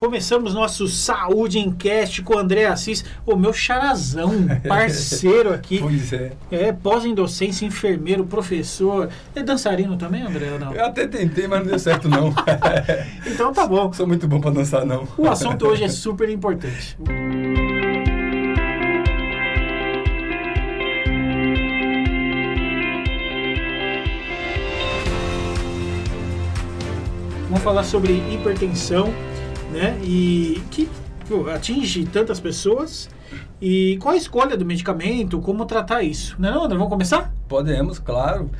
Começamos nosso Saúde em Cast com o André Assis, o meu charazão, parceiro aqui. Pois é. É, pós em docência, enfermeiro, professor. É dançarino também, André, ou não? Eu até tentei, mas não deu certo não. então tá bom. Sou muito bom para dançar não. O assunto hoje é super importante. Vamos falar sobre hipertensão né? E que pô, atinge tantas pessoas. E qual a escolha do medicamento? Como tratar isso? Não é não, André? Vamos começar? Podemos, claro.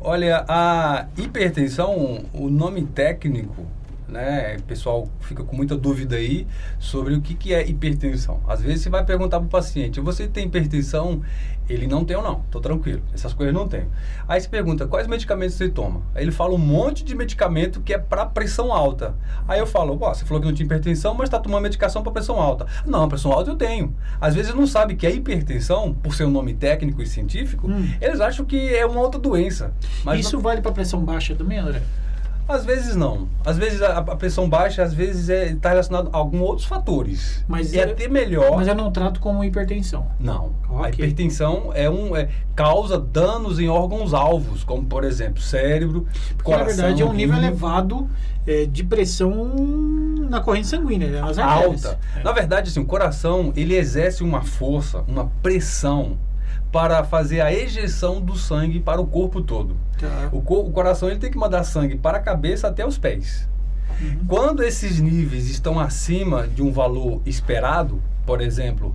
Olha, a hipertensão, o nome técnico né? O pessoal fica com muita dúvida aí sobre o que, que é hipertensão. Às vezes você vai perguntar para o paciente, você tem hipertensão? Ele não tem ou não, tô tranquilo, essas coisas não tem. Aí você pergunta, quais medicamentos você toma? Aí ele fala um monte de medicamento que é para pressão alta. Aí eu falo, você falou que não tinha hipertensão, mas está tomando medicação para pressão alta. Não, pressão alta eu tenho. Às vezes não sabe que a hipertensão, por ser um nome técnico e científico, hum. eles acham que é uma outra doença. Mas Isso não... vale para pressão baixa também, André? Às vezes não. Às vezes a, a pressão baixa, às vezes está é, tá relacionado a alguns outros fatores. Mas é, é até melhor. Mas eu não trato como hipertensão. Não. Okay. A hipertensão é um é, causa danos em órgãos alvos, como por exemplo cérebro, Porque, coração. Na verdade é um nível elevado é, de pressão na corrente sanguínea, né? nas alta. É. Na verdade, assim, o coração ele exerce uma força, uma pressão para fazer a ejeção do sangue para o corpo todo. Tá. O, co o, coração ele tem que mandar sangue para a cabeça até os pés. Uhum. Quando esses níveis estão acima de um valor esperado, por exemplo,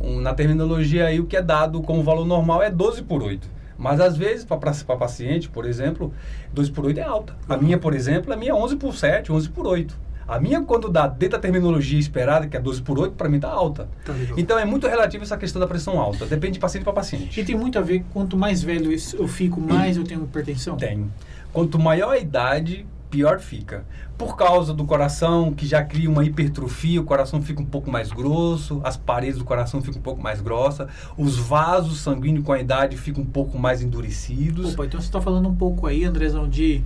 um, na terminologia aí o que é dado como valor normal é 12 por 8. Mas às vezes, para paciente, por exemplo, 12 por 8 é alta. Uhum. A minha, por exemplo, a minha é 11 por 7, 11 por 8. A minha, quando dá dentro da terminologia esperada, que é 12 por 8, para mim está alta. Tá então é muito relativo essa questão da pressão alta. Depende de paciente para paciente. E tem muito a ver, quanto mais velho eu fico, mais eu tenho hipertensão? Tem. Quanto maior a idade, pior fica. Por causa do coração, que já cria uma hipertrofia, o coração fica um pouco mais grosso, as paredes do coração ficam um pouco mais grossas, os vasos sanguíneos com a idade ficam um pouco mais endurecidos. Opa, então você está falando um pouco aí, Andrezão, de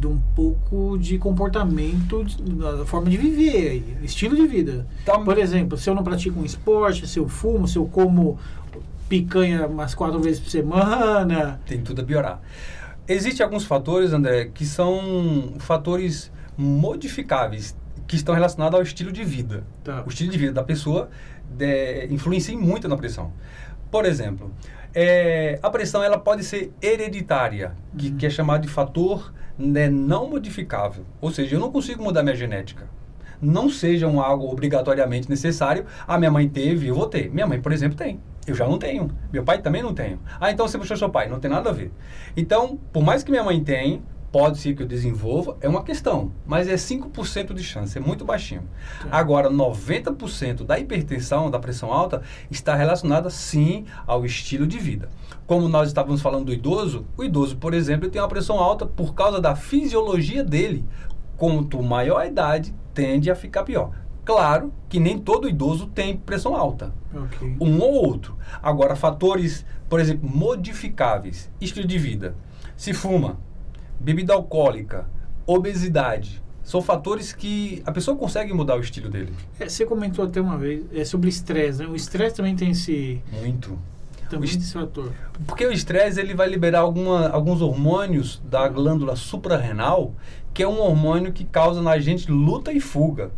de um pouco de comportamento, da forma de viver, estilo de vida. Tá. Por exemplo, se eu não pratico um esporte, se eu fumo, se eu como picanha umas quatro vezes por semana. Tem tudo a piorar. Existem alguns fatores, André, que são fatores modificáveis, que estão relacionados ao estilo de vida. Tá. O estilo de vida da pessoa de, influencia muito na pressão. Por exemplo, é, a pressão ela pode ser hereditária, que, uhum. que é chamado de fator né, não modificável. Ou seja, eu não consigo mudar minha genética. Não seja um algo obrigatoriamente necessário. A minha mãe teve, eu vou ter. Minha mãe, por exemplo, tem. Eu já não tenho. Meu pai também não tem. Ah, então você puxou seu pai. Não tem nada a ver. Então, por mais que minha mãe tenha, pode ser que eu desenvolva, é uma questão, mas é 5% de chance, é muito baixinho. Sim. Agora, 90% da hipertensão, da pressão alta, está relacionada sim ao estilo de vida. Como nós estávamos falando do idoso, o idoso, por exemplo, tem uma pressão alta por causa da fisiologia dele. Quanto maior a idade, tende a ficar pior. Claro que nem todo idoso tem pressão alta. Okay. Um ou outro. Agora, fatores, por exemplo, modificáveis, estilo de vida. Se fuma, bebida alcoólica, obesidade, são fatores que a pessoa consegue mudar o estilo dele. É, você comentou até uma vez é sobre estresse, né? O estresse também tem esse... Muito. Também esse fator. Porque o estresse ele vai liberar alguma, alguns hormônios da glândula suprarrenal, que é um hormônio que causa na gente luta e fuga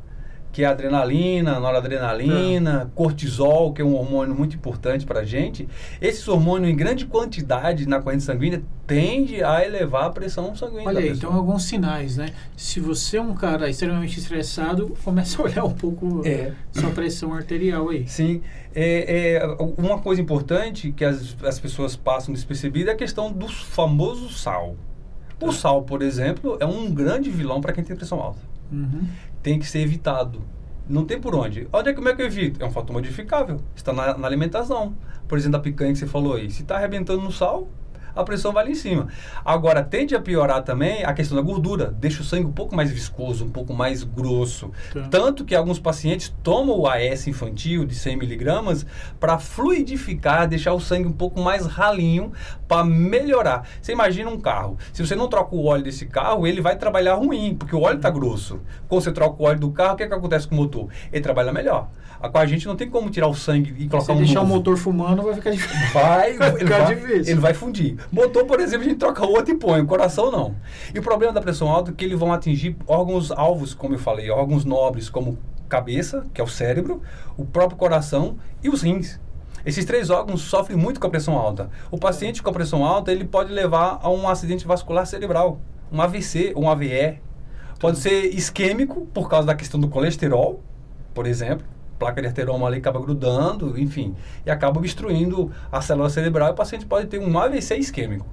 que é adrenalina, noradrenalina, é. cortisol, que é um hormônio muito importante para a gente. Esse hormônio em grande quantidade na corrente sanguínea tende a elevar a pressão sanguínea. Olha aí, então alguns sinais, né? Se você é um cara extremamente estressado, começa a olhar um pouco é. sua pressão arterial aí. Sim. É, é, uma coisa importante que as, as pessoas passam despercebida é a questão do famoso sal. O tá. sal, por exemplo, é um grande vilão para quem tem pressão alta. Uhum tem que ser evitado. Não tem por onde. É como é que eu evito? É um fator modificável. Está na, na alimentação. Por exemplo, a picanha que você falou aí. Se está arrebentando no sal, a pressão vai lá em cima. Agora, tende a piorar também a questão da gordura, deixa o sangue um pouco mais viscoso, um pouco mais grosso. Tá. Tanto que alguns pacientes tomam o AS infantil de 100 miligramas para fluidificar, deixar o sangue um pouco mais ralinho, para melhorar. Você imagina um carro, se você não troca o óleo desse carro, ele vai trabalhar ruim, porque o óleo está grosso. Quando você troca o óleo do carro, o que, é que acontece com o motor? Ele trabalha melhor. Com a gente não tem como tirar o sangue e colocar Se um deixar novo. o motor fumando, vai ficar difícil. Vai, vai ele ficar vai, difícil. Ele vai fundir. Motor, por exemplo, a gente troca outro e põe, o coração não. E o problema da pressão alta é que eles vão atingir órgãos alvos, como eu falei, órgãos nobres, como cabeça, que é o cérebro, o próprio coração e os rins. Esses três órgãos sofrem muito com a pressão alta. O paciente com a pressão alta, ele pode levar a um acidente vascular cerebral, um AVC, um AVE. Pode ser isquêmico, por causa da questão do colesterol, por exemplo placa de arterioma ali acaba grudando, enfim, e acaba obstruindo a célula cerebral e o paciente pode ter um AVC isquêmico.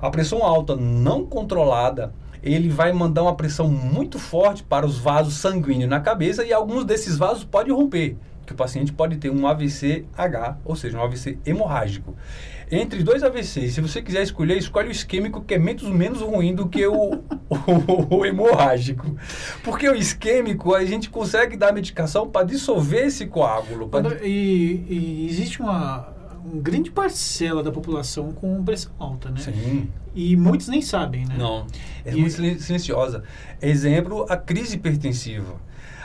A pressão alta não controlada, ele vai mandar uma pressão muito forte para os vasos sanguíneos na cabeça e alguns desses vasos podem romper, que o paciente pode ter um AVC-H, ou seja, um AVC hemorrágico entre dois AVCs, se você quiser escolher, escolhe o isquêmico, que é menos, menos ruim do que o, o, o hemorrágico. Porque o isquêmico, a gente consegue dar medicação para dissolver esse coágulo. Pra... E, e, existe uma, uma grande parcela da população com pressão alta, né? Sim. E muitos nem sabem, né? Não, é e... muito silenciosa. Exemplo, a crise hipertensiva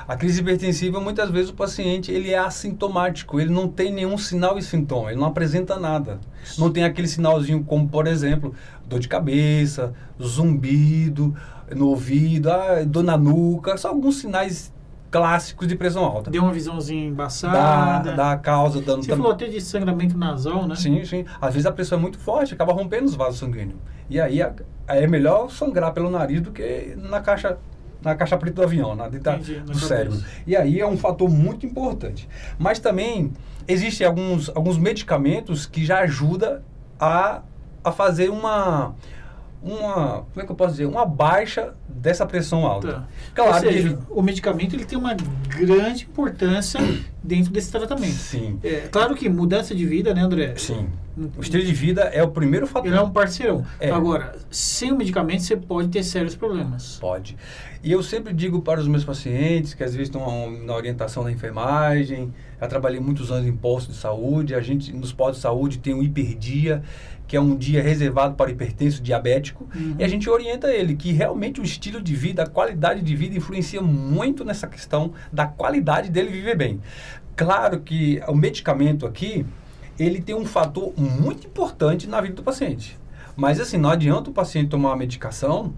a crise hipertensiva, muitas vezes o paciente ele é assintomático, ele não tem nenhum sinal e sintoma, ele não apresenta nada. Não tem aquele sinalzinho como, por exemplo, dor de cabeça, zumbido no ouvido, ah, dor na nuca, são alguns sinais clássicos de pressão alta. Deu uma visãozinha embaçada. Da, da causa dando Você falou até de sangramento nasal, né? Sim, sim. Às vezes a pressão é muito forte, acaba rompendo os vasos sanguíneos. E aí é melhor sangrar pelo nariz do que na caixa na caixa preta do avião, na dentro Entendi, do cérebro. E aí é um fator muito importante. Mas também existem alguns, alguns medicamentos que já ajudam a, a fazer uma, uma, como é que eu posso dizer, uma baixa dessa pressão alta. Tá. Claro seja, ele... o medicamento ele tem uma grande importância dentro desse tratamento. Sim. É, claro que mudança de vida, né, André? Sim. O estilo de vida é o primeiro fator. Ele é um parceirão. É. Agora, sem o medicamento você pode ter sérios problemas. Pode. E eu sempre digo para os meus pacientes, que às vezes estão na orientação da enfermagem, já trabalhei muitos anos em postos de saúde, a gente nos postos de saúde tem o hiperdia, que é um dia reservado para hipertenso diabético, uhum. e a gente orienta ele que realmente o estilo de vida, a qualidade de vida influencia muito nessa questão da qualidade dele viver bem. Claro que o medicamento aqui, ele tem um fator muito importante na vida do paciente. Mas assim, não adianta o paciente tomar uma medicação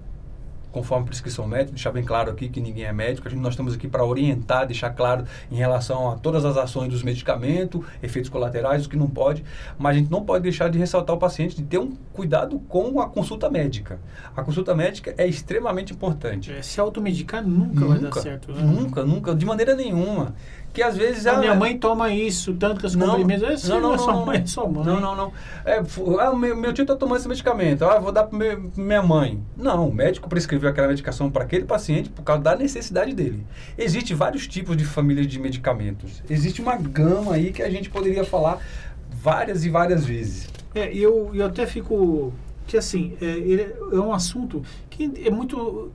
conforme prescrição médica, deixar bem claro aqui que ninguém é médico, a gente, nós estamos aqui para orientar, deixar claro em relação a todas as ações dos medicamentos, efeitos colaterais, o que não pode, mas a gente não pode deixar de ressaltar o paciente de ter um cuidado com a consulta médica. A consulta médica é extremamente importante. É, se automedicar nunca, nunca vai dar certo. Né? Nunca, nunca, de maneira nenhuma que às vezes a, a minha mãe toma isso, tanto que as não, comprimidos. Não, não, não, sua mãe, sua mãe. Não, não, não. É, ah, meu, meu tio está tomando esse medicamento. Ah, vou dar para minha mãe. Não, o médico prescreveu aquela medicação para aquele paciente por causa da necessidade dele. Existem vários tipos de famílias de medicamentos. Existe uma gama aí que a gente poderia falar várias e várias vezes. É, eu, eu até fico que assim é, é um assunto que é muito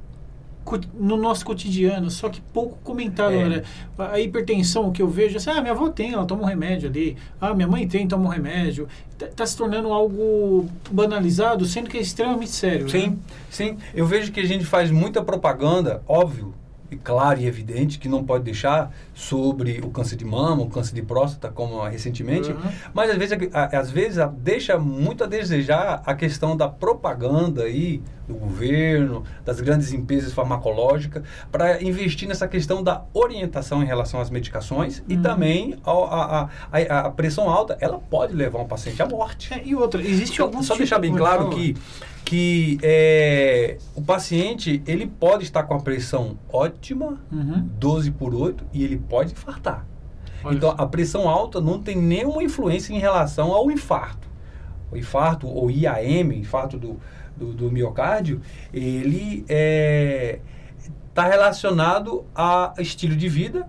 no nosso cotidiano, só que pouco comentado, é. né? A hipertensão que eu vejo, assim, ah, minha avó tem, ela toma um remédio ali. Ah, minha mãe tem, toma um remédio. Está tá se tornando algo banalizado, sendo que é extremamente sério. Sim, né? sim. Eu vejo que a gente faz muita propaganda, óbvio, claro e evidente que não pode deixar sobre o câncer de mama, o câncer de próstata, como recentemente, uhum. mas às vezes, às vezes deixa muito a desejar a questão da propaganda aí do governo, das grandes empresas farmacológicas, para investir nessa questão da orientação em relação às medicações uhum. e também a, a, a, a, pressão alta, ela pode levar um paciente à morte. É, e outra, existe algum Só deixar bem claro que que é, o paciente ele pode estar com a pressão ótima, uhum. 12 por 8, e ele pode infartar. Olha então, a pressão alta não tem nenhuma influência em relação ao infarto. O infarto, ou IAM, infarto do, do, do miocárdio, ele está é, tá relacionado a estilo de vida,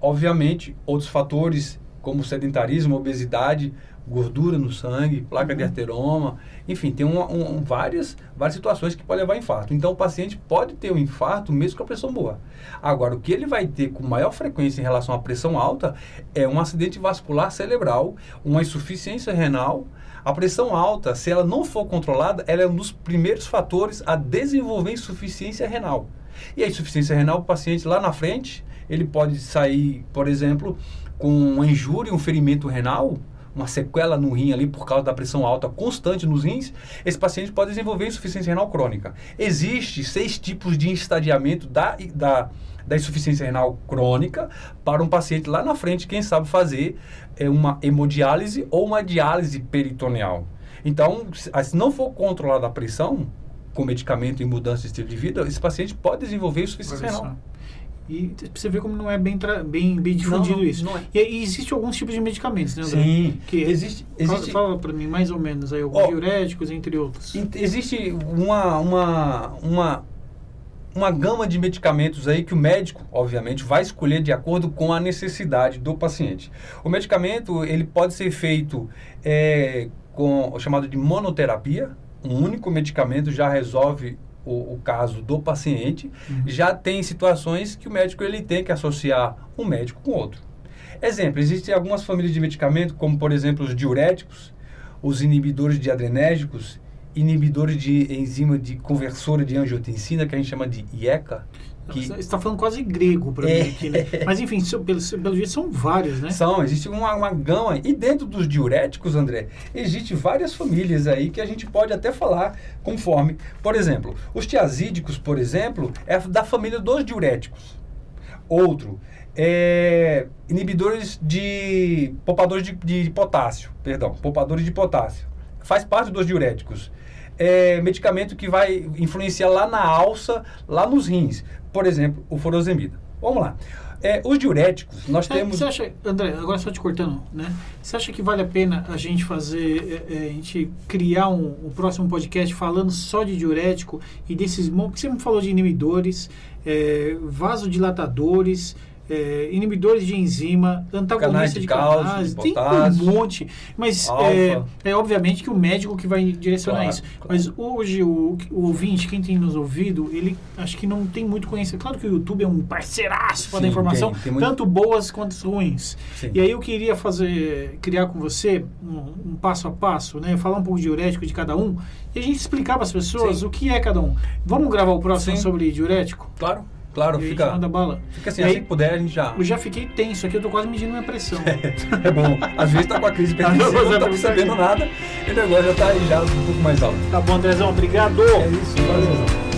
obviamente, outros fatores como sedentarismo, obesidade, gordura no sangue, placa uhum. de arteroma, enfim, tem um, um, várias, várias situações que podem levar a infarto. Então, o paciente pode ter um infarto mesmo com a pressão boa. Agora, o que ele vai ter com maior frequência em relação à pressão alta é um acidente vascular cerebral, uma insuficiência renal. A pressão alta, se ela não for controlada, ela é um dos primeiros fatores a desenvolver insuficiência renal. E a insuficiência renal, o paciente lá na frente, ele pode sair, por exemplo, com uma injúria, um ferimento renal, uma sequela no rim ali por causa da pressão alta constante nos rins, esse paciente pode desenvolver insuficiência renal crônica. Existem seis tipos de estadiamento da, da, da insuficiência renal crônica para um paciente lá na frente, quem sabe fazer é, uma hemodiálise ou uma diálise peritoneal. Então, se não for controlada a pressão, com medicamento e mudança de estilo de vida, esse paciente pode desenvolver insuficiência renal. E você vê como não é bem, bem, bem difundido não, isso. Não é. E, e existe alguns tipos de medicamentos, né, André? Sim. Que existe, existe... Fala, fala para mim mais ou menos aí, alguns oh, diuréticos, entre outros. Existe uma, uma, uma, uma gama de medicamentos aí que o médico, obviamente, vai escolher de acordo com a necessidade do paciente. O medicamento, ele pode ser feito é, com o chamado de monoterapia, um único medicamento já resolve o, o caso do paciente, uhum. já tem situações que o médico ele tem que associar um médico com outro. Exemplo, existem algumas famílias de medicamento, como por exemplo os diuréticos, os inibidores de adrenérgicos, inibidores de enzima de conversora de angiotensina, que a gente chama de IECA, que... Você está falando quase grego para é. mim aqui, né? Mas enfim, pelo, pelo jeito são vários, né? São, existe uma, uma gama. E dentro dos diuréticos, André, existe várias famílias aí que a gente pode até falar conforme. Por exemplo, os tiazídicos, por exemplo, é da família dos diuréticos. Outro, é, inibidores de poupadores de, de, potássio, perdão, poupadores de potássio. Faz parte dos diuréticos. É, medicamento que vai influenciar lá na alça, lá nos rins por exemplo, o furosemida. Vamos lá. É, os diuréticos, nós é, temos. Você acha, André, agora só te cortando, né? Você acha que vale a pena a gente fazer, é, é a gente criar um, um, próximo podcast falando só de diurético e desses montes? Você me falou de inibidores, é, vasodilatadores, é, inibidores de enzima, antagonista de, de canais, tem um monte. Mas é, é, obviamente que o médico que vai direcionar claro, isso. Claro. Mas hoje o, o, ouvinte, quem tem nos ouvido, ele acho que não tem muito conhecimento. Claro que o YouTube é um parceiraço para dar informação, tem, tem muito... tanto boas quanto ruins. Sim. E aí eu queria fazer, criar com você um, um, passo a passo, né? Falar um pouco de diurético de cada um e a gente explicar para as pessoas Sim. o que é cada um. Vamos gravar o próximo Sim. sobre diurético? Claro. Claro, e fica. Manda bala. Fica assim, aí, assim que puder, a gente já. Eu já fiquei tenso aqui, eu tô quase medindo minha pressão. É, é bom. Às vezes tá com a crise persistindo, não, não tá percebendo nada, e o negócio já tá aí já um pouco mais alto. Tá bom, Andrezão, obrigado. É isso, valeu.